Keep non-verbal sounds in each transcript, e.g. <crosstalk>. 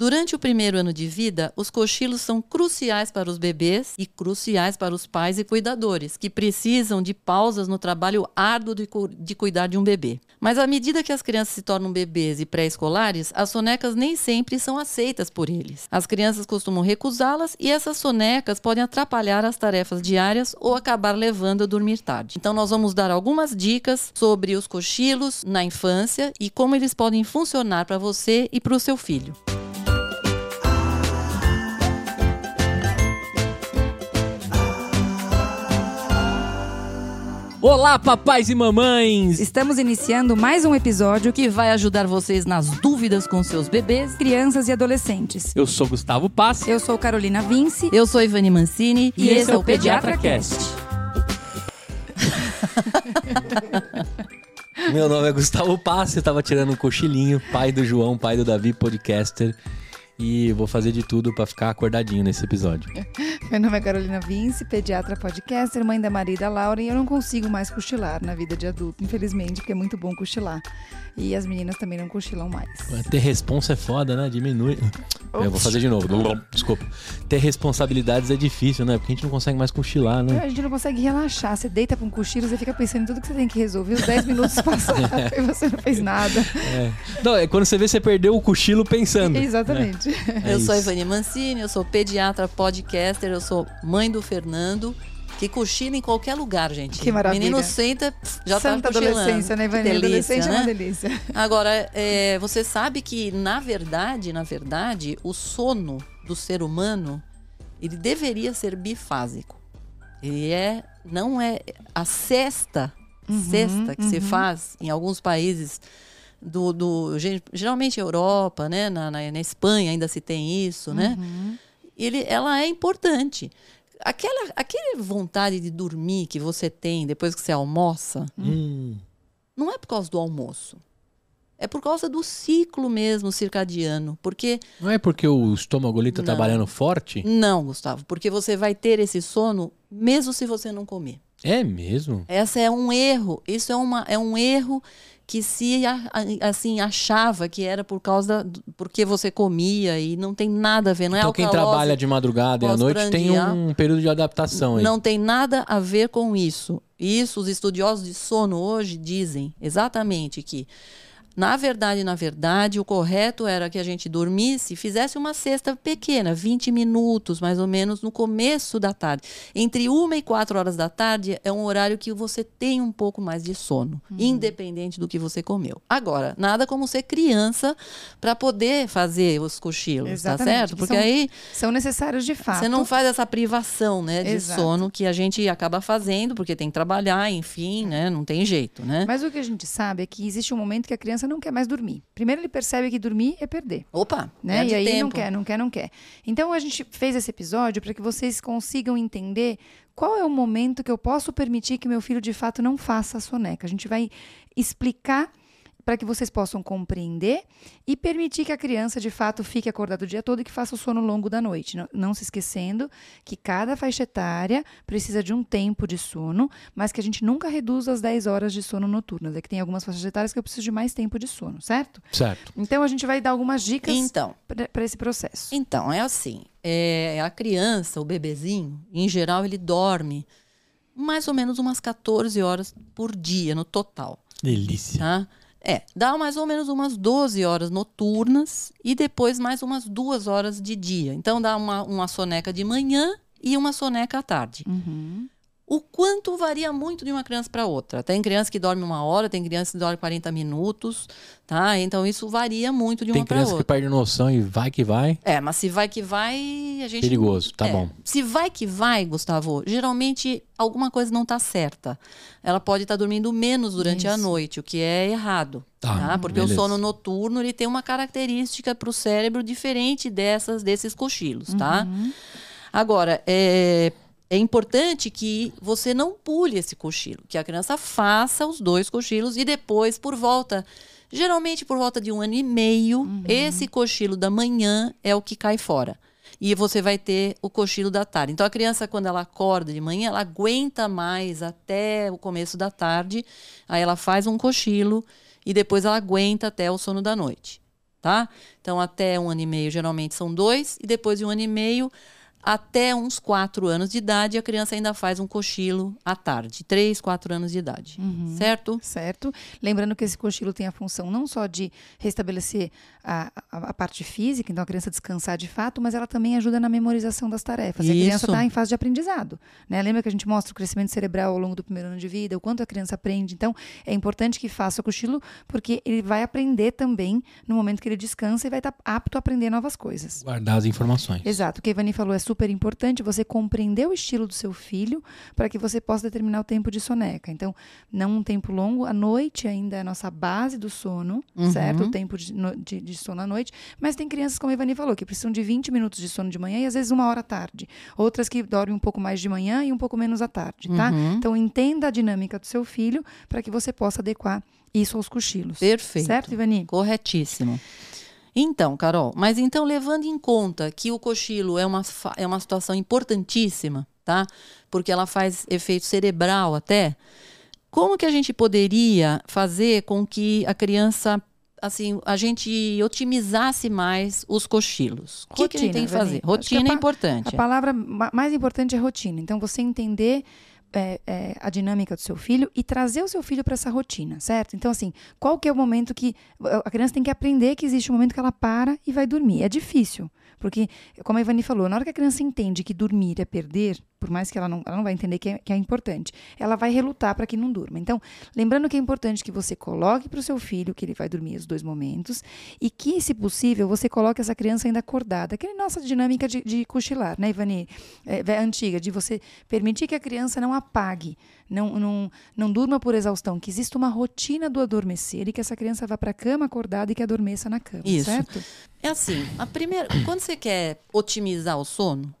Durante o primeiro ano de vida, os cochilos são cruciais para os bebês e cruciais para os pais e cuidadores, que precisam de pausas no trabalho árduo de, cu de cuidar de um bebê. Mas à medida que as crianças se tornam bebês e pré-escolares, as sonecas nem sempre são aceitas por eles. As crianças costumam recusá-las e essas sonecas podem atrapalhar as tarefas diárias ou acabar levando a dormir tarde. Então, nós vamos dar algumas dicas sobre os cochilos na infância e como eles podem funcionar para você e para o seu filho. Olá, papais e mamães! Estamos iniciando mais um episódio que vai ajudar vocês nas dúvidas com seus bebês, crianças e adolescentes. Eu sou Gustavo Pass. Eu sou Carolina Vince. Eu sou Ivani Mancini. E, e esse, é o Pediatra, Cast. <laughs> Meu nome é Gustavo Pass, eu tava tirando um cochilinho, pai do João, pai do Davi, podcaster. E vou fazer de tudo para ficar acordadinho nesse episódio. <laughs> Meu nome é Carolina Vince, pediatra podcaster, mãe da Maria Laura, e eu não consigo mais cochilar na vida de adulto, infelizmente, porque é muito bom cochilar. E as meninas também não cochilam mais. Ter responsa é foda, né? Diminui. Eu vou fazer de novo. Desculpa. Ter responsabilidades é difícil, né? Porque a gente não consegue mais cochilar, né? A gente não consegue relaxar. Você deita pra um cochilo, você fica pensando em tudo que você tem que resolver. Os 10 minutos <laughs> passaram e você não fez nada. É. Não, é quando você vê, você perdeu o cochilo pensando. <laughs> Exatamente. Né? É eu isso. sou a Ivani Mancini, eu sou pediatra podcaster, eu sou mãe do Fernando que cochila em qualquer lugar, gente. Que maravilha. Menino senta, já tá Santa tá cochilando. adolescência, né, Ivani? Adolescente né? é uma delícia. Agora, é, você sabe que, na verdade, na verdade, o sono do ser humano, ele deveria ser bifásico. Ele é, não é a sexta, uhum, sexta que uhum. se faz em alguns países do, do geralmente Europa, né, na, na, na, Espanha ainda se tem isso, né? Uhum. Ele, ela é importante aquela, aquela vontade de dormir que você tem depois que você almoça, hum. não é por causa do almoço. É por causa do ciclo mesmo circadiano, porque não é porque o estômago ali está trabalhando forte? Não, Gustavo, porque você vai ter esse sono mesmo se você não comer. É mesmo? Essa é um erro. Isso é, uma, é um erro que se assim achava que era por causa da, porque você comia e não tem nada a ver, não é então, quem trabalha de madrugada e à noite tem um período de adaptação aí. Não tem nada a ver com isso. Isso os estudiosos de sono hoje dizem exatamente que na verdade, na verdade, o correto era que a gente dormisse, fizesse uma cesta pequena, 20 minutos mais ou menos, no começo da tarde. Entre uma e quatro horas da tarde é um horário que você tem um pouco mais de sono, uhum. independente do que você comeu. Agora, nada como ser criança para poder fazer os cochilos, tá Exatamente. tá certo? Porque são, aí. São necessários de fato. Você não faz essa privação né, de Exato. sono que a gente acaba fazendo, porque tem que trabalhar, enfim, né? Não tem jeito, né? Mas o que a gente sabe é que existe um momento que a criança não quer mais dormir. Primeiro ele percebe que dormir é perder. Opa, né? E aí tempo. não quer, não quer, não quer. Então a gente fez esse episódio para que vocês consigam entender qual é o momento que eu posso permitir que meu filho de fato não faça a soneca. A gente vai explicar para que vocês possam compreender e permitir que a criança de fato fique acordada o dia todo e que faça o sono longo da noite. Não, não, se esquecendo que cada faixa etária precisa de um tempo de sono, mas que a gente nunca reduz as 10 horas de sono noturnas. É que tem algumas faixas etárias que eu preciso de mais tempo de sono, certo? Certo. Então a gente vai dar algumas dicas então, para esse processo. Então, é assim: é, a criança, o bebezinho, em geral, ele dorme mais ou menos umas 14 horas por dia no total. Delícia. Tá? É, dá mais ou menos umas 12 horas noturnas e depois mais umas duas horas de dia. Então dá uma, uma soneca de manhã e uma soneca à tarde. Uhum. O quanto varia muito de uma criança para outra. Tem criança que dorme uma hora, tem criança que dorme 40 minutos, tá? Então isso varia muito de uma para outra. Tem criança que perde noção e vai que vai. É, mas se vai que vai, a gente. Perigoso, tá é. bom. Se vai que vai, Gustavo, geralmente alguma coisa não está certa. Ela pode estar tá dormindo menos durante isso. a noite, o que é errado. Tá, tá? Porque beleza. o sono noturno ele tem uma característica para o cérebro diferente dessas desses cochilos, tá? Uhum. Agora, é é importante que você não pule esse cochilo, que a criança faça os dois cochilos e depois, por volta, geralmente por volta de um ano e meio, uhum. esse cochilo da manhã é o que cai fora. E você vai ter o cochilo da tarde. Então a criança, quando ela acorda de manhã, ela aguenta mais até o começo da tarde. Aí ela faz um cochilo e depois ela aguenta até o sono da noite. tá? Então, até um ano e meio, geralmente são dois, e depois de um ano e meio, até uns quatro anos de idade, a criança ainda faz um cochilo à tarde. Três, quatro anos de idade. Uhum. Certo? Certo. Lembrando que esse cochilo tem a função não só de restabelecer a, a, a, parte física, então a criança descansar de fato, mas ela também ajuda na memorização das tarefas. E a criança está em fase de aprendizado. Né? Lembra que a gente mostra o crescimento cerebral ao longo do primeiro ano de vida, o quanto a criança aprende. Então, é importante que faça o cochilo, porque ele vai aprender também no momento que ele descansa e vai estar apto a aprender novas coisas. Guardar as informações. Exato. O que a Ivani falou é super importante você compreender o estilo do seu filho para que você possa determinar o tempo de soneca. Então, não um tempo longo, a noite ainda é a nossa base do sono, uhum. certo? O tempo de, de, de, sono à noite. Mas tem crianças, como a Ivani falou, que precisam de 20 minutos de sono de manhã e às vezes uma hora à tarde. Outras que dormem um pouco mais de manhã e um pouco menos à tarde, tá? Uhum. Então, entenda a dinâmica do seu filho para que você possa adequar isso aos cochilos. Perfeito. Certo, Ivani? Corretíssimo. Então, Carol, mas então levando em conta que o cochilo é uma, é uma situação importantíssima, tá? Porque ela faz efeito cerebral até. Como que a gente poderia fazer com que a criança, assim, a gente otimizasse mais os cochilos? O que, que, a gente tem que fazer? Rotina é importante. A palavra mais importante é rotina. Então, você entender é, é, a dinâmica do seu filho e trazer o seu filho para essa rotina, certo? Então, assim, qual que é o momento que a criança tem que aprender que existe um momento que ela para e vai dormir? É difícil, porque, como a Ivani falou, na hora que a criança entende que dormir é perder, por mais que ela não, ela não vai entender que é, que é importante, ela vai relutar para que não durma. Então, lembrando que é importante que você coloque para o seu filho que ele vai dormir os dois momentos e que, se possível, você coloque essa criança ainda acordada. Aquela nossa dinâmica de, de cochilar, né, Ivani? É, é, antiga, de você permitir que a criança não apague, não, não, não durma por exaustão, que exista uma rotina do adormecer e que essa criança vá para a cama acordada e que adormeça na cama, Isso. certo? É assim, a primeira, quando você quer otimizar o sono,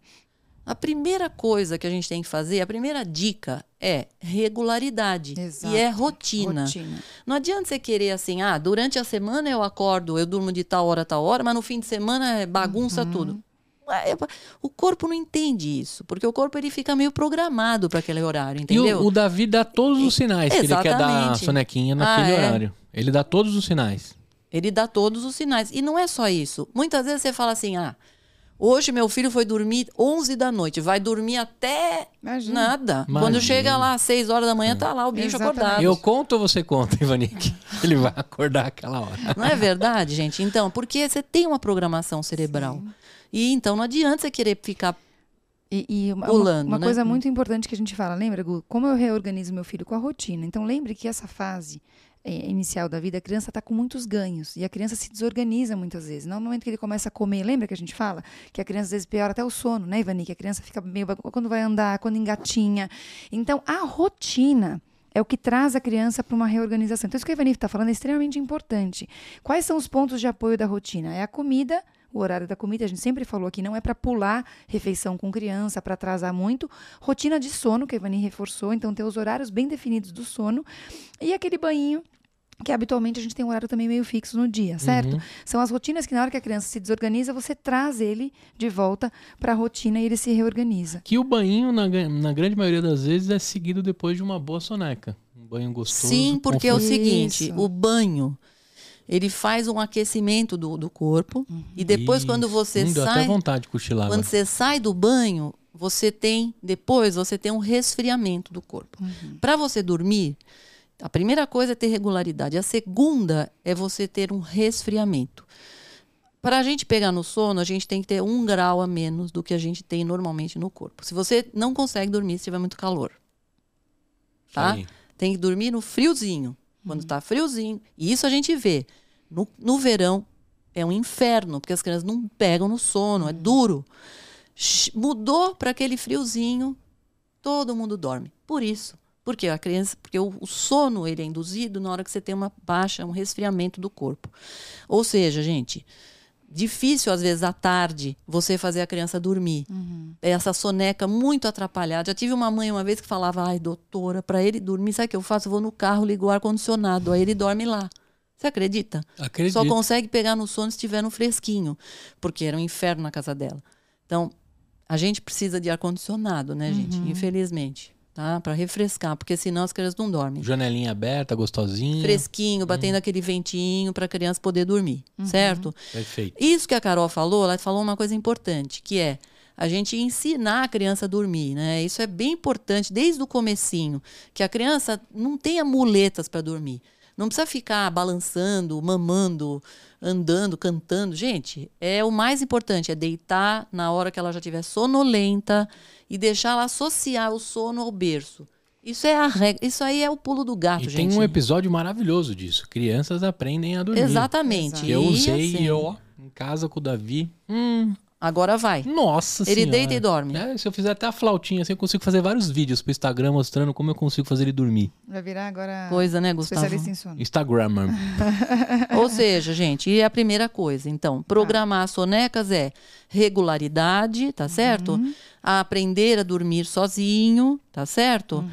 a primeira coisa que a gente tem que fazer, a primeira dica é regularidade Exato. e é rotina. rotina. Não adianta você querer assim, ah, durante a semana eu acordo, eu durmo de tal hora, tal hora, mas no fim de semana é bagunça uhum. tudo. É, o corpo não entende isso, porque o corpo ele fica meio programado para aquele horário, entendeu? E o, o, Davi dá todos os sinais que ele quer dar a sonequinha naquele ah, é. horário. Ele dá todos os sinais. Ele dá todos os sinais. E não é só isso. Muitas vezes você fala assim, ah, Hoje meu filho foi dormir 11 da noite, vai dormir até Imagina. nada. Imagina. Quando chega lá às 6 horas da manhã, tá lá o bicho Exatamente. acordado. Eu conto ou você conta, Ivanique? <laughs> Ele vai acordar aquela hora. Não é verdade, gente? Então, porque você tem uma programação cerebral. Sim. E então não adianta você querer ficar e, e uma, pulando, uma, uma né? coisa muito importante que a gente fala, lembra, Gu? Como eu reorganizo meu filho com a rotina. Então lembre que essa fase é, inicial da vida, a criança está com muitos ganhos. E a criança se desorganiza muitas vezes. No momento que ele começa a comer, lembra que a gente fala? Que a criança às vezes piora até o sono, né, Ivani? Que a criança fica meio. quando vai andar, quando engatinha. Então, a rotina é o que traz a criança para uma reorganização. Então, isso que a Ivani está falando é extremamente importante. Quais são os pontos de apoio da rotina? É a comida, o horário da comida, a gente sempre falou aqui, não é para pular refeição com criança, para atrasar muito. Rotina de sono, que a Ivani reforçou, então ter os horários bem definidos do sono. E aquele banho que habitualmente a gente tem um horário também meio fixo no dia, certo? Uhum. São as rotinas que na hora que a criança se desorganiza, você traz ele de volta para a rotina e ele se reorganiza. Que o banho, na, na grande maioria das vezes, é seguido depois de uma boa soneca. Um banho gostoso. Sim, porque é o seguinte, Isso. o banho ele faz um aquecimento do, do corpo uhum. e depois Isso. quando você Sim, sai até vontade de cochilar quando você sai do banho você tem depois você tem um resfriamento do corpo uhum. para você dormir a primeira coisa é ter regularidade. A segunda é você ter um resfriamento. Para a gente pegar no sono, a gente tem que ter um grau a menos do que a gente tem normalmente no corpo. Se você não consegue dormir se tiver muito calor, tá? Tem que dormir no friozinho. Quando está friozinho. E isso a gente vê. No, no verão é um inferno, porque as crianças não pegam no sono, é duro. Mudou para aquele friozinho, todo mundo dorme. Por isso, porque a criança, porque o, sono ele é induzido na hora que você tem uma baixa, um resfriamento do corpo. Ou seja, gente, difícil às vezes à tarde você fazer a criança dormir. Uhum. Essa soneca muito atrapalhada. Já tive uma mãe uma vez que falava: "Ai, doutora, para ele dormir, sabe o que eu faço? Eu vou no carro, ligo o ar condicionado, aí ele dorme lá". Você acredita? Acredito. Só consegue pegar no sono se estiver no fresquinho, porque era um inferno na casa dela. Então, a gente precisa de ar condicionado, né, gente? Uhum. Infelizmente. Tá? Para refrescar, porque senão as crianças não dormem. Janelinha aberta, gostosinha. Fresquinho, batendo aquele ventinho para a criança poder dormir, certo? Perfeito. Isso que a Carol falou, ela falou uma coisa importante, que é a gente ensinar a criança a dormir, né? Isso é bem importante desde o comecinho, que a criança não tenha muletas para dormir. Não precisa ficar balançando, mamando, andando, cantando. Gente, é o mais importante, é deitar na hora que ela já estiver sonolenta e deixar ela associar o sono ao berço. Isso é a regra, isso aí é o pulo do gato, E gente. tem um episódio maravilhoso disso. Crianças aprendem a dormir. Exatamente. Eu E, usei assim, ó, em casa com o Davi. Hum, Agora vai. nossa Ele senhora. deita e dorme. É, se eu fizer até a flautinha assim, eu consigo fazer vários vídeos pro Instagram mostrando como eu consigo fazer ele dormir. Vai virar agora Coisa, né, Gustavo? especialista em sono. Instagrammer. <laughs> Ou seja, gente, e é a primeira coisa. Então, programar as sonecas é regularidade, tá certo? A aprender a dormir sozinho, tá certo?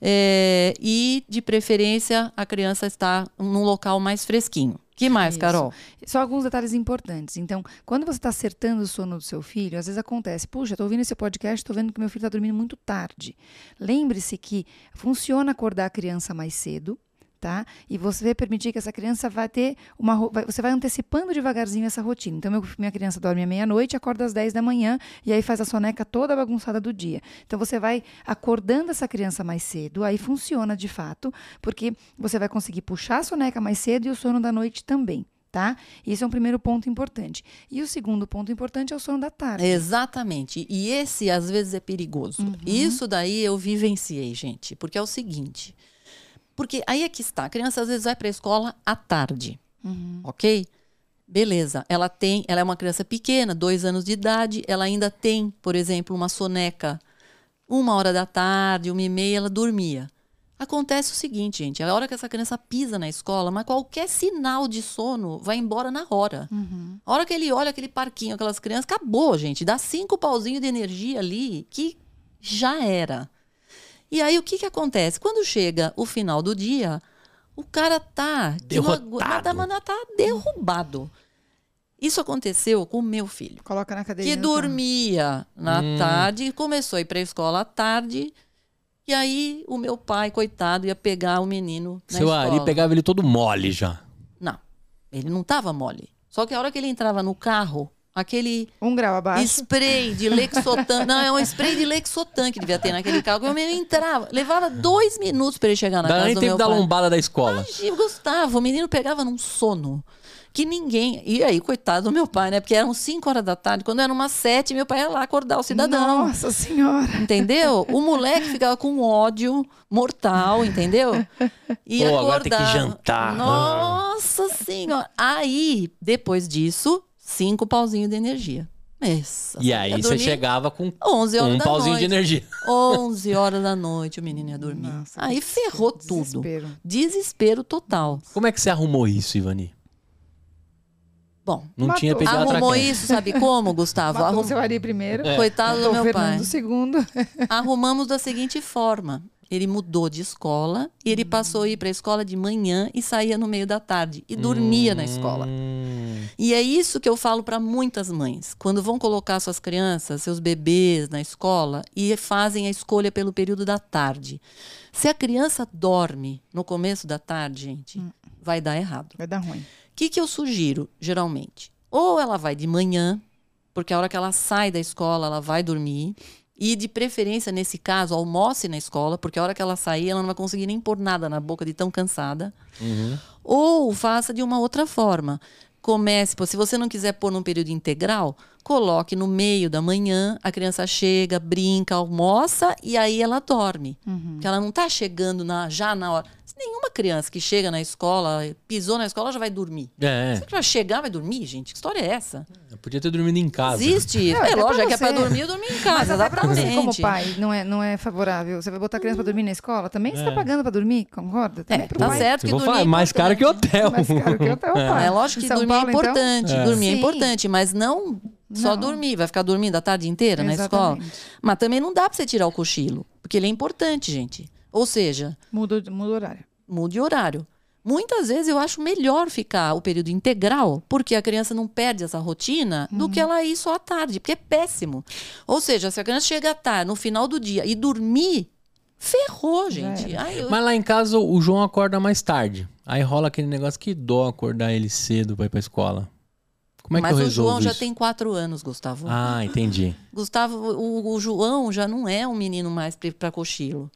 É, e, de preferência, a criança está num local mais fresquinho. Que mais, Isso. Carol? Só alguns detalhes importantes. Então, quando você está acertando o sono do seu filho, às vezes acontece, puxa, estou ouvindo esse podcast, estou vendo que meu filho está dormindo muito tarde. Lembre-se que funciona acordar a criança mais cedo, tá? E você vai permitir que essa criança vai ter uma. vai- Você vai antecipando devagarzinho essa rotina. Então, meu- minha criança dorme à meia-noite, acorda às 10 da manhã e aí faz a soneca toda bagunçada do dia. Então, você vai acordando essa criança mais cedo, aí funciona de fato, porque você vai conseguir puxar a soneca mais cedo e o sono da noite também. Tá? Isso é um primeiro ponto importante. E o segundo ponto importante é o sono da tarde. Exatamente. E esse, às vezes, é perigoso. Isso daí eu vivenciei, gente. Porque é o seguinte. Porque aí é que está. A criança, às vezes, vai para a escola à tarde. Ok? Beleza. Ela tem, ela é uma criança pequena, dois anos de idade. Ela ainda tem, por exemplo, uma soneca uma hora da tarde, uma e meia, ela dormia. Acontece o seguinte, gente, a hora que essa criança pisa na escola, mas qualquer sinal de sono vai embora na hora. A hora que ele olha aquele parquinho, aquelas crianças, acabou, gente. Dá cinco pauzinhos de energia ali que já era. E aí o que que acontece? Quando chega o final do dia, o cara tá não Derrotado. mas tá- tá derrubado. Isso aconteceu com o meu filho Coloca na cadeirinha. que carro. dormia na Hum. tarde e começou a ir para a escola à tarde. E aí o meu pai, coitado, ia pegar o menino na Seu escola. Ari pegava ele todo mole já. Não, ele não tava mole. Só que a hora que ele entrava no carro, aquele Um grau abaixo. spray de Lexotan, não, é um spray de Lexotan que devia ter naquele carro. menino entrava, levava dois minutos para ele chegar na Dá casa nem do tempo meu da pai. lombada da escola. E Gustavo, o menino pegava num sono que ninguém. E aí, coitado do meu pai, né? Porque eram 5 horas da tarde. Quando eram umas 7, meu pai ia lá acordar o cidadão. Nossa senhora. Entendeu? O moleque ficava com ódio mortal, entendeu? E Pô, agora tem que jantar. Nossa senhora. Aí, depois disso, cinco pauzinhos de energia. Essa, E aí você chegava com 11 horas um da pauzinho noite. de energia. 11 horas da noite o menino ia dormir. Nossa, aí ferrou tudo. desespero. Desespero total. Como é que você arrumou isso, Ivani? Bom, Não Matou. tinha pediatra arrumou quente. isso, sabe como, Gustavo? Matou Arrum... o seu Ari primeiro. É. Coitado do matou o meu pai. Fernando segundo. Arrumamos da seguinte forma. Ele mudou de escola e ele passou a ir para a escola de manhã e saía no meio da tarde e dormia na escola. Hum, E é isso que eu falo para muitas mães. Quando vão colocar suas crianças, seus bebês na escola e fazem a escolha pelo período da tarde. Se a criança dorme no começo da tarde, gente, vai dar errado. Vai dar ruim. O que, que eu sugiro, geralmente? Ou ela vai de manhã, porque a hora que ela sai da escola, ela vai dormir. E, de preferência, nesse caso, almoce na escola, porque a hora que ela sair, ela não vai conseguir nem pôr nada na boca de tão cansada. uhum. Ou faça de uma outra forma. Comece, pô, se você não quiser pôr num período integral, coloque no meio da manhã, a criança chega, brinca, almoça e aí ela dorme. Porque ela não está chegando na- já na hora. Nenhuma criança que chega na escola, pisou na escola, já vai dormir. É, Você vai chegar, vai dormir, gente? Que história é essa? eu podia ter dormido em casa. Existe. Não, é até lógico, é que é pra dormir, eu dormi em Mas casa, até pra você, como exatamente. pai, não é, não é favorável. Você vai botar a criança pra dormir na escola? Também você tá pagando pra dormir, concorda? Também É, pro tá pai. certo que dormir falar, é é mais caro que hotel. Mais caro que hotel, pai. É lógico Em que São dormir Paulo, é então? importante. É. Dormir é Sim. importante, mas não só Não. dormir. Vai ficar dormindo a tarde inteira na escola. Exatamente. Mas também não dá pra você tirar o cochilo, porque ele é importante, gente. Ou seja, Muda, muda o horário. mude o horário. Muitas vezes eu acho melhor ficar o período integral, porque a criança não perde essa rotina, do que ela ir só à tarde, porque é péssimo. Ou seja, se a criança chega à tarde, no final do dia, e dormir, ferrou, gente. Ai, eu- Mas lá em casa o João acorda mais tarde. Aí rola aquele negócio que dó acordar ele cedo pra ir pra escola. Como é Mas que eu o João já isso? tem quatro anos, Gustavo. Ah, entendi. Gustavo, o, o João já não é um menino mais pra cochilo.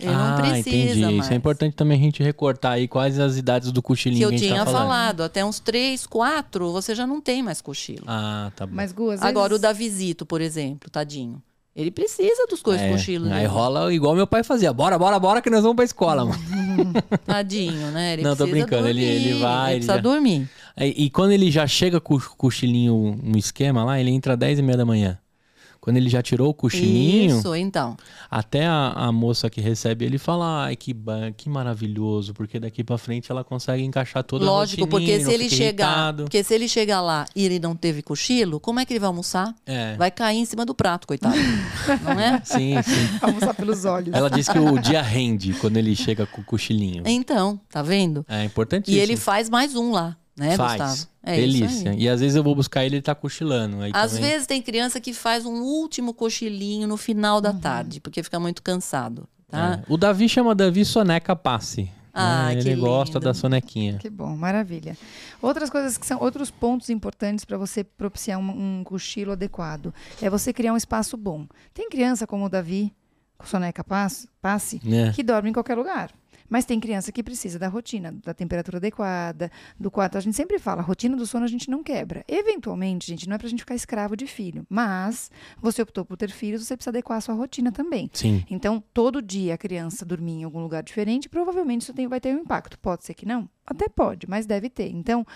Ele ah, não precisa entendi. mais. Isso é importante também a gente recortar aí quais as idades do Que cochilinho eu que a gente tinha tá falando. falado. Até uns três, quatro, você já não tem mais cochilo. Ah, tá bom. Mas, Gu, Agora, o vezes... Davisito, por exemplo, tadinho. Ele precisa dos coisas É, cochilos. aí dele. rola igual meu pai fazia. Bora, bora, bora que nós vamos pra escola, mano. <laughs> Tadinho, né? Ele Não, tô brincando, ele- dormir, ele vai, ele precisa já- dormir. E, e quando ele já chega com o cochilinho no esquema lá, ele entra às 10 e meia da manhã. Quando ele já tirou o cochilinho, Isso, então. até a, a moça que recebe ele fala, ai, que, que maravilhoso, porque daqui pra frente ela consegue encaixar toda Lógico, a rotininha, porque se ele chegar, irritado. porque se ele chegar lá e ele não teve cochilo, como é que ele vai almoçar? É, Vai cair em cima do prato, coitado. <laughs> não é? sim, sim. <laughs> Almoçar pelos olhos. Ela diz que o dia rende quando ele chega com o cochilinho. Então, tá vendo? É E importantíssimo. ele faz mais um lá, né, Faz. Gustavo? É isso Delícia. aí. E às vezes eu vou buscar ele e ele tá cochilando. Aí Às também- vezes tem criança que faz um último cochilinho no final Uhum. da tarde, porque fica muito cansado, tá? É. O Davi chama Davi Soneca Passe. Ah, né? que Ele gosta lindo. da sonequinha. Que bom, maravilha. Outras coisas que são outros pontos importantes para você propiciar um, um cochilo adequado é você criar um espaço bom. Tem criança como o Davi, com soneca passe, passe né? que dorme em qualquer lugar. Mas tem criança que precisa da rotina, da temperatura adequada, do quarto. A gente sempre fala, a rotina do sono a gente não quebra. Eventualmente, gente, não é pra gente ficar escravo de filho. Mas você optou por ter filhos, você precisa adequar a sua rotina também. Sim. Então, todo dia a criança dormir em algum lugar diferente, provavelmente isso tem- vai ter um impacto. Pode ser que não? Até pode, mas deve ter. Então,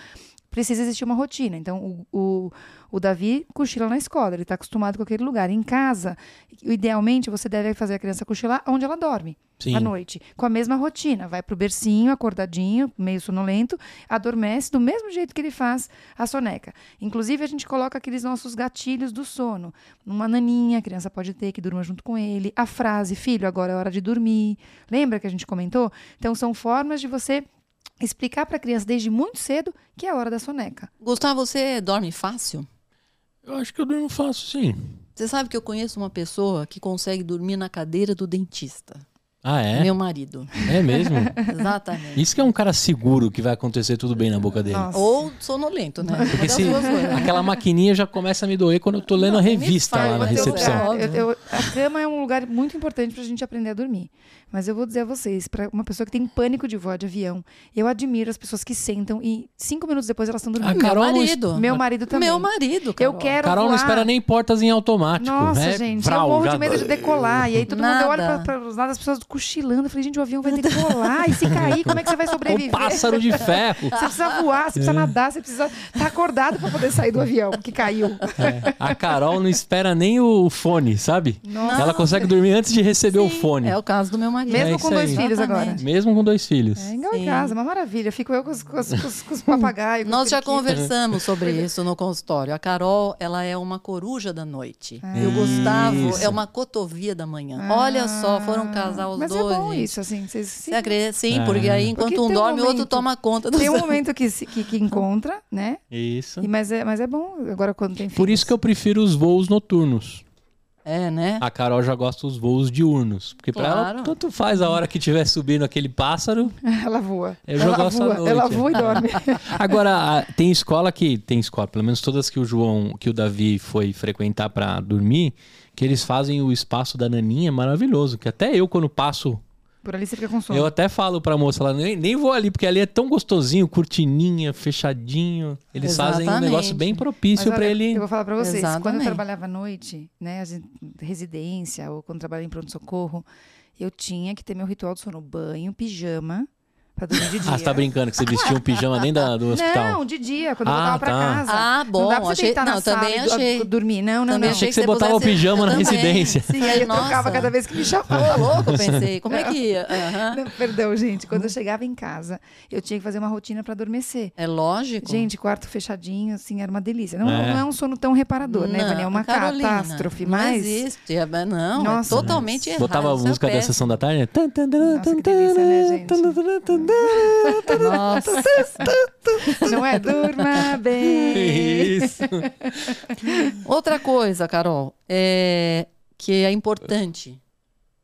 precisa existir uma rotina. Então, o, o, o Davi cochila na escola, ele está acostumado com aquele lugar. Em casa, idealmente, você deve fazer a criança cochilar onde ela dorme, Sim. à noite. Com a mesma rotina. Vai pro bercinho, acordadinho, meio sonolento, adormece do mesmo jeito que ele faz a soneca. Inclusive, a gente coloca aqueles nossos gatilhos do sono. Uma naninha, a criança pode ter que durma junto com ele. A frase, filho, agora é hora de dormir. Lembra que a gente comentou? Então, são formas de você explicar para a criança desde muito cedo que é a hora da soneca. Gustavo, você dorme fácil? Eu acho que eu durmo fácil, sim. Você sabe que eu conheço uma pessoa que consegue dormir na cadeira do dentista. Ah, é? Meu marido. É mesmo? <laughs> Exatamente. Isso que é um cara seguro que vai acontecer tudo bem na boca dele. Nossa. Ou sonolento, né? Porque se coisas. aquela maquininha já começa a me doer quando eu tô lendo a Não, nem revista faz, lá na recepção. é, Lugar, eu- eu- a cama é um lugar muito importante pra gente aprender a dormir. Mas eu vou dizer a vocês, para uma pessoa que tem pânico de voar de avião, eu admiro as pessoas que sentam e cinco minutos depois elas estão dormindo. Carol Meu não marido. Meu marido também. Meu marido, Carol. Eu quero Carol não voar. espera nem portas em automático. Nossa, é gente, vrau, eu morro já- de medo de decolar. E aí todo mundo eu olho Nada. para os lados, as pessoas cochilando. Eu falei, gente, o avião vai decolar. E se cair, como é que você vai Um sobreviver? pássaro de ferro. Você precisa voar, você precisa nadar, você precisa estar acordado para poder sair do avião que caiu. É, A Carol não espera nem o fone, sabe? Nossa. Ela consegue dormir antes de receber o Sim, fone. É o caso do meu marido. Mesmo É com dois aí. filhos agora. Exatamente. Mesmo com dois filhos. É igual em Sim. casa, uma maravilha. Fico eu com os, com os, com os- papagaios. Nós já conversamos sobre isso no consultório. A Carol, ela é uma coruja da noite. Ah. E o Gustavo Isso. é uma cotovia da manhã. Olha só, foram casar os Mas dois. é bom isso, assim. Vocês, acredita? Sim, É. porque aí enquanto Porque um um dorme, o outro momento- toma conta dos Tem um momento que, se- que, que encontra, né? Isso. E, mas, é, mas é bom agora quando tem Por isso que eu prefiro os voos noturnos. É, né? A Carol já gosta dos voos diurnos. Porque pra ela, Claro. tanto faz a hora que estiver subindo aquele pássaro. <laughs> Ela voa. Eu já ela gosto à voa, noite, ela é. voa e dorme. <laughs> Agora, a- tem escola que. Tem escola, pelo menos todas que o João, que o Davi foi frequentar pra dormir, que eles fazem o espaço da naninha maravilhoso. Que até eu, quando passo Por ali você fica com sono. Eu até falo pra moça lá, nem, nem vou ali, porque ali é tão gostosinho, cortininha, fechadinho. Eles fazem um Exatamente. negócio bem propício olha, ele. Eu vou falar pra vocês. Quando eu Exatamente. trabalhava à noite, né, a gente- residência, ou quando trabalhava em pronto-socorro, eu tinha que ter meu ritual de sono, banho, pijama, pra dormir de dia. Ah, você tá brincando que você vestia um <laughs> pijama dentro da- do hospital? Não, de dia, quando eu Ah, voltava pra tá. casa. Ah, bom, Não dá pra você achei- não, sala também e do- achei. dormir. Não, não, Também não. Achei que você botava o pijama na <laughs> Também. residência. Sim, aí eu Nossa. trocava cada vez que me chamava. louco, eu pensei. Como é que ia? <laughs> Aham. Não, perdão, gente. Quando eu chegava em casa, eu tinha que fazer uma rotina pra adormecer. É lógico. Gente, quarto fechadinho, assim, era uma delícia. Não É. não é um sono tão reparador, né, Não, Vânia? É uma Carolina, catástrofe, não mas... existe. É, mas Não, Nossa. é totalmente errado. Botava a é música da sessão da tarde, né? Nossa, que delícia, né, gente? Nossa. Não é? Durma bem. Isso. Outra coisa, Carol, é que é importante.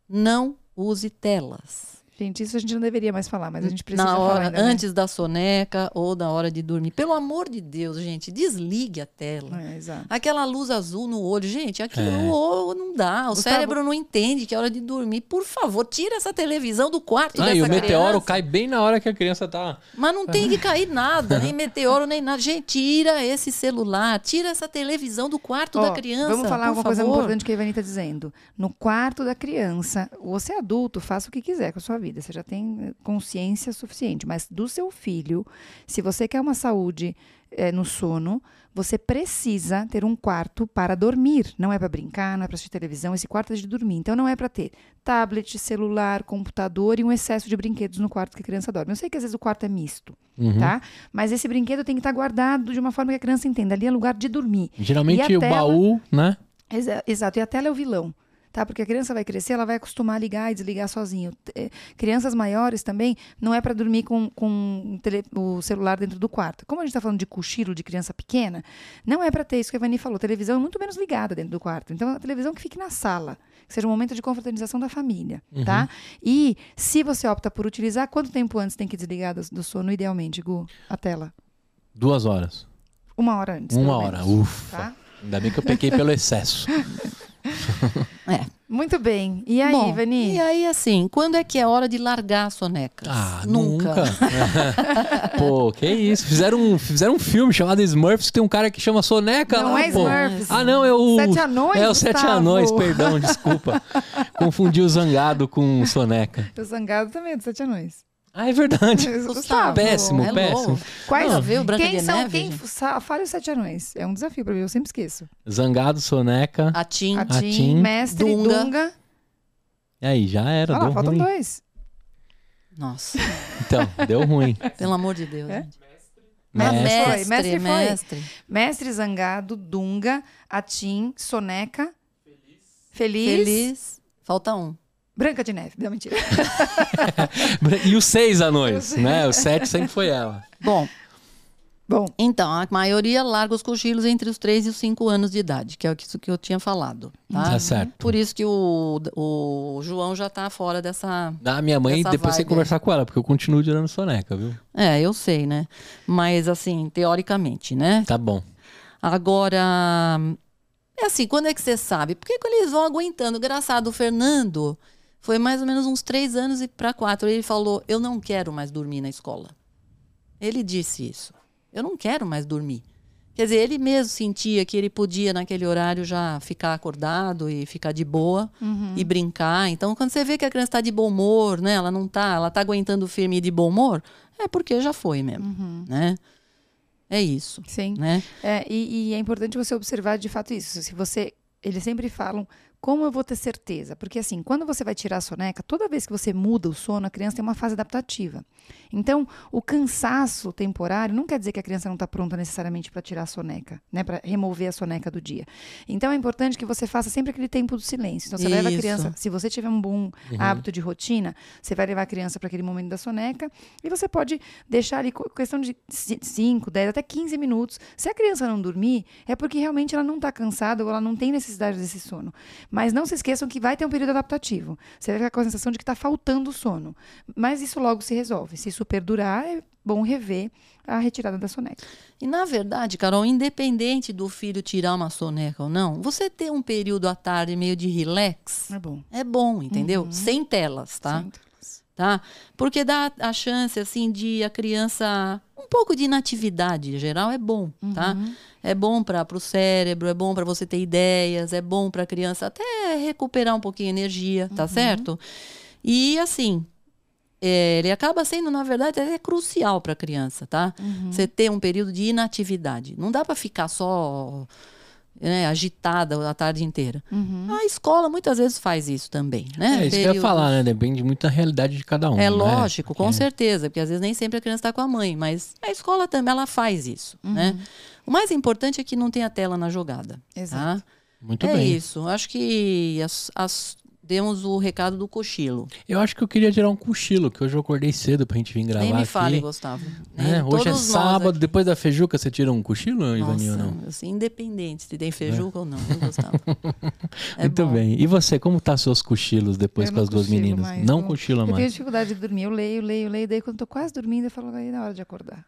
Não use telas. Gente, isso a gente não deveria mais falar, mas a gente precisa na falar hora, ainda, né? antes da soneca ou na hora de dormir. Pelo amor de Deus, gente, desligue a tela. É, exato. Aquela luz azul no olho, gente, aquilo É. não dá. O Gustavo- cérebro não entende que é hora de dormir. Por favor, tira essa televisão do quarto Ah, dessa e o meteoro criança. cai bem na hora que a criança tá. Mas não tem que cair nada, nem meteoro, nem nada. Gente, tira esse celular, tira essa televisão do quarto Ó, da criança. Vamos falar por alguma coisa favor. importante que a Ivani está dizendo. No quarto da criança, você é adulto, faça o que quiser com a sua vida. Você já tem eh, consciência suficiente. Mas do seu filho, se você quer uma saúde eh, no sono, você precisa ter um quarto para dormir. Não é para brincar, não é para assistir televisão. Esse quarto é de dormir. Então não é para ter tablet, celular, computador e um excesso de brinquedos no quarto que a criança dorme. Eu sei que às vezes o quarto é misto, Uhum. tá? Mas esse brinquedo tem que estar guardado de uma forma que a criança entenda. Ali é lugar de dormir. Geralmente o tela? baú, né? Exa- Exato, e a tela é o vilão. Tá? Porque a criança vai crescer, ela vai acostumar a ligar e desligar sozinho. Eh, Crianças maiores também, não é para dormir com, com o celular dentro do quarto. Como a gente está falando de cochilo de criança pequena, não é para ter isso que a Ivani falou. televisão é muito menos ligada dentro do quarto. Então, a televisão que fique na sala, que seja um momento de confraternização da família, tá? E se você opta por utilizar, quanto tempo antes tem que desligar do, do sono, idealmente, Gu, a tela? Duas horas. Uma hora antes. Uma hora. menos, Ufa. Tá? Ainda bem que eu pequei pelo <laughs> excesso. <laughs> É. Muito bem. E aí, Bom, Ivani? E aí, assim, quando é que é hora de largar a soneca? Ah, nunca. <laughs> pô, que isso. Fizeram um, fizeram um filme chamado Smurfs que tem um cara que chama Soneca Não lá, é pô. Smurfs. Ah, não, é o... Sete Anões, É o Sete Gustavo. Anões, perdão, desculpa. <laughs> Confundi o Zangado com Soneca. O Zangado também é dos Sete Anões. Ah, é verdade. <laughs> Gustavo, Péssimo, é péssimo. Quais Não, viu? Branca quem de são, Neve, quem fale os Sete Anões. É um desafio pra mim, eu sempre esqueço. Zangado, Soneca. A Tim. A A Tim, Tim, Mestre, Dunga. Dunga. E aí, já era, Olha lá, faltam ruim. dois. Nossa, Então, deu ruim. <laughs> pelo amor de Deus, É? gente. Mestre mestre, foi, mestre foi. mestre. Mestre Zangado, Dunga, Atim, Soneca. Feliz. Feliz. Falta um. Branca de Neve. Não, mentira. <laughs> E os seis anões, né? O sete sempre foi ela. Bom, Bom, então, a maioria larga os cochilos entre os 3 e os 5 anos de idade, que é isso que eu tinha falado. Tá? Tá certo. Por isso que o, o João já tá fora dessa. Da minha mãe, depois você conversar com ela, porque eu continuo tirando soneca, viu? É, eu sei, né? Mas, assim, teoricamente, né? Tá bom. Agora, é assim, quando é que você sabe? Porque eles vão aguentando. Engraçado, o Fernando foi mais ou menos uns três anos e para quatro. Ele falou: Eu não quero mais dormir na escola. Ele disse isso. Eu não quero mais dormir. Quer dizer, ele mesmo sentia que ele podia, naquele horário, já ficar acordado e ficar de boa e brincar. Então, quando você vê que a criança está de bom humor, né? Ela não tá, ela tá aguentando firme e de bom humor, é porque já foi mesmo, né? É isso, sim. né? É, e, e é importante você observar de fato isso. Se você. Eles sempre falam, como eu vou ter certeza? Porque assim, quando você vai tirar a soneca, toda vez que você muda o sono, a criança tem uma fase adaptativa. Então, o cansaço temporário não quer dizer que a criança não está pronta necessariamente para tirar a soneca, né? Para remover a soneca do dia. Então, é importante que você faça sempre aquele tempo do silêncio. Então, você leva a Isso. criança. Se você tiver um bom hábito de rotina, você vai levar a criança para aquele momento da soneca e você pode deixar ali questão de 5, 10, até 15 minutos. Se a criança não dormir, é porque realmente ela não está cansada ou ela não tem necessidade desse sono. Mas não se esqueçam que vai ter um período adaptativo. Você vai ficar com a sensação de que está faltando sono. Mas isso logo se resolve. Se isso perdurar, é bom rever a retirada da soneca. E na verdade, Carol, independente do filho tirar uma soneca ou não, você ter um período à tarde meio de relax É bom. é bom, entendeu? Sem telas, tá? Sim. Tá? Porque dá a chance assim de a criança um pouco de inatividade em geral é bom, tá? É bom para o cérebro, é bom para você ter ideias, é bom para a criança até recuperar um pouquinho de energia, tá certo? E assim, é, ele acaba sendo, na verdade, até crucial para a criança, tá? Você ter um período de inatividade. Não dá para ficar só né, agitada a tarde inteira. A escola muitas vezes faz isso também, né? É isso que eu ia falar, né? Depende muito da realidade de cada um. É né? lógico, com Porque- certeza, porque às vezes nem sempre a criança está com a mãe, mas a escola também ela faz isso, né? O mais importante é que não tenha tela na jogada, Exato. tá? Muito é bem. isso. Acho que as, as demos o recado do cochilo. Eu acho que eu queria tirar um cochilo, que hoje eu acordei cedo pra gente vir gravar Nem me aqui. fale, Gustavo. É, hoje é sábado, aqui. depois da feijuca, você tira um cochilo, Ivaninho, ou Nossa, não? assim, independente se tem feijuca ou não, viu, Gustavo? <laughs> É Muito bom. bem. E você, como tá seus cochilos depois Eu com as duas meninas? mais, não não. cochila Eu tenho mais. dificuldade de dormir. Eu leio, leio, leio. Daí quando eu tô quase dormindo, eu falo, aí na hora de acordar.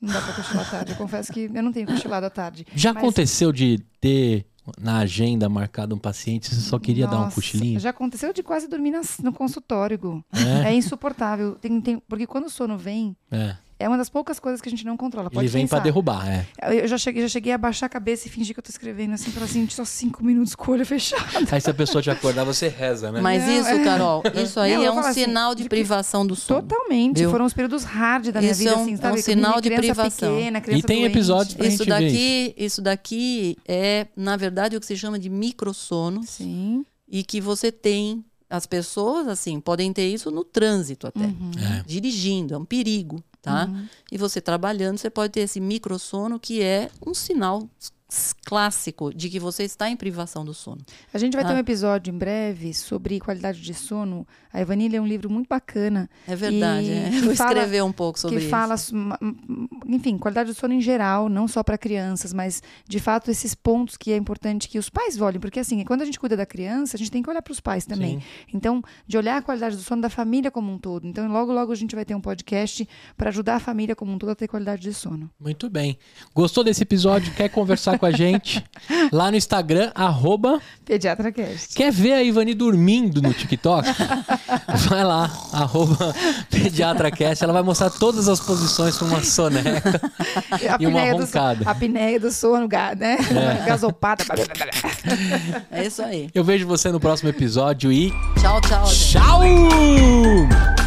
Não dá pra cochilar à tarde. Eu confesso que eu não tenho cochilado à tarde. Já Mas- aconteceu de ter na agenda marcado um paciente, você só queria dar um Nossa, cochilinho? Já aconteceu de quase dormir nas- no consultório, Gu. É? É insuportável. Tem- tem- porque quando o sono vem, É. é uma das poucas coisas que a gente não controla. Ele Pode vem pra pensar. derrubar, é. Eu já cheguei, já cheguei a baixar a cabeça e fingir que eu tô escrevendo assim, falar assim, só cinco minutos com o olho fechado. Aí se a pessoa te acordar, você reza, né? Mas Não, isso, é. Carol, isso aí Não, é um assim, sinal de de privação do sono. Totalmente. Viu? Foram os períodos hard da minha Isso vida, é um- assim, é um sabe? sinal de privação. Pequena, E tem doente. episódios pra Isso gente ver daqui, isso daqui é, na verdade, o que se chama de microsono Sim. e que você tem as pessoas assim podem ter isso no trânsito até, Uhum. É. dirigindo, é um perigo, tá? E você trabalhando, você pode ter esse microsono que é um sinal clássico de que você está em privação do sono. A gente vai ter Ah. um episódio em breve sobre qualidade de sono. A Evanilha é um livro muito bacana. É verdade, E é. que Vou fala- escrever um pouco sobre que isso. fala, ma- m- enfim, qualidade de sono em geral, não só para crianças, mas de fato esses pontos que é importante que os pais olhem, porque assim, quando a gente cuida da criança, a gente tem que olhar para os pais também. Sim. Então, de olhar a qualidade do sono da família como um todo. Então, logo logo a gente vai ter um podcast para ajudar a família como um todo a ter qualidade de sono. Muito bem. Gostou desse episódio? Quer conversar com a gente? Lá no Instagram, arroba. PediatraCast. Quer ver a Ivani dormindo no TikTok? <laughs> Vai lá, arroba PediatraCast. Ela vai mostrar todas as posições para uma soneca. <laughs> A E uma do, roncada. a apneia do sono, né? É. <laughs> Gasopada. É isso aí. Eu vejo você no próximo episódio e Tchau, tchau, gente. tchau!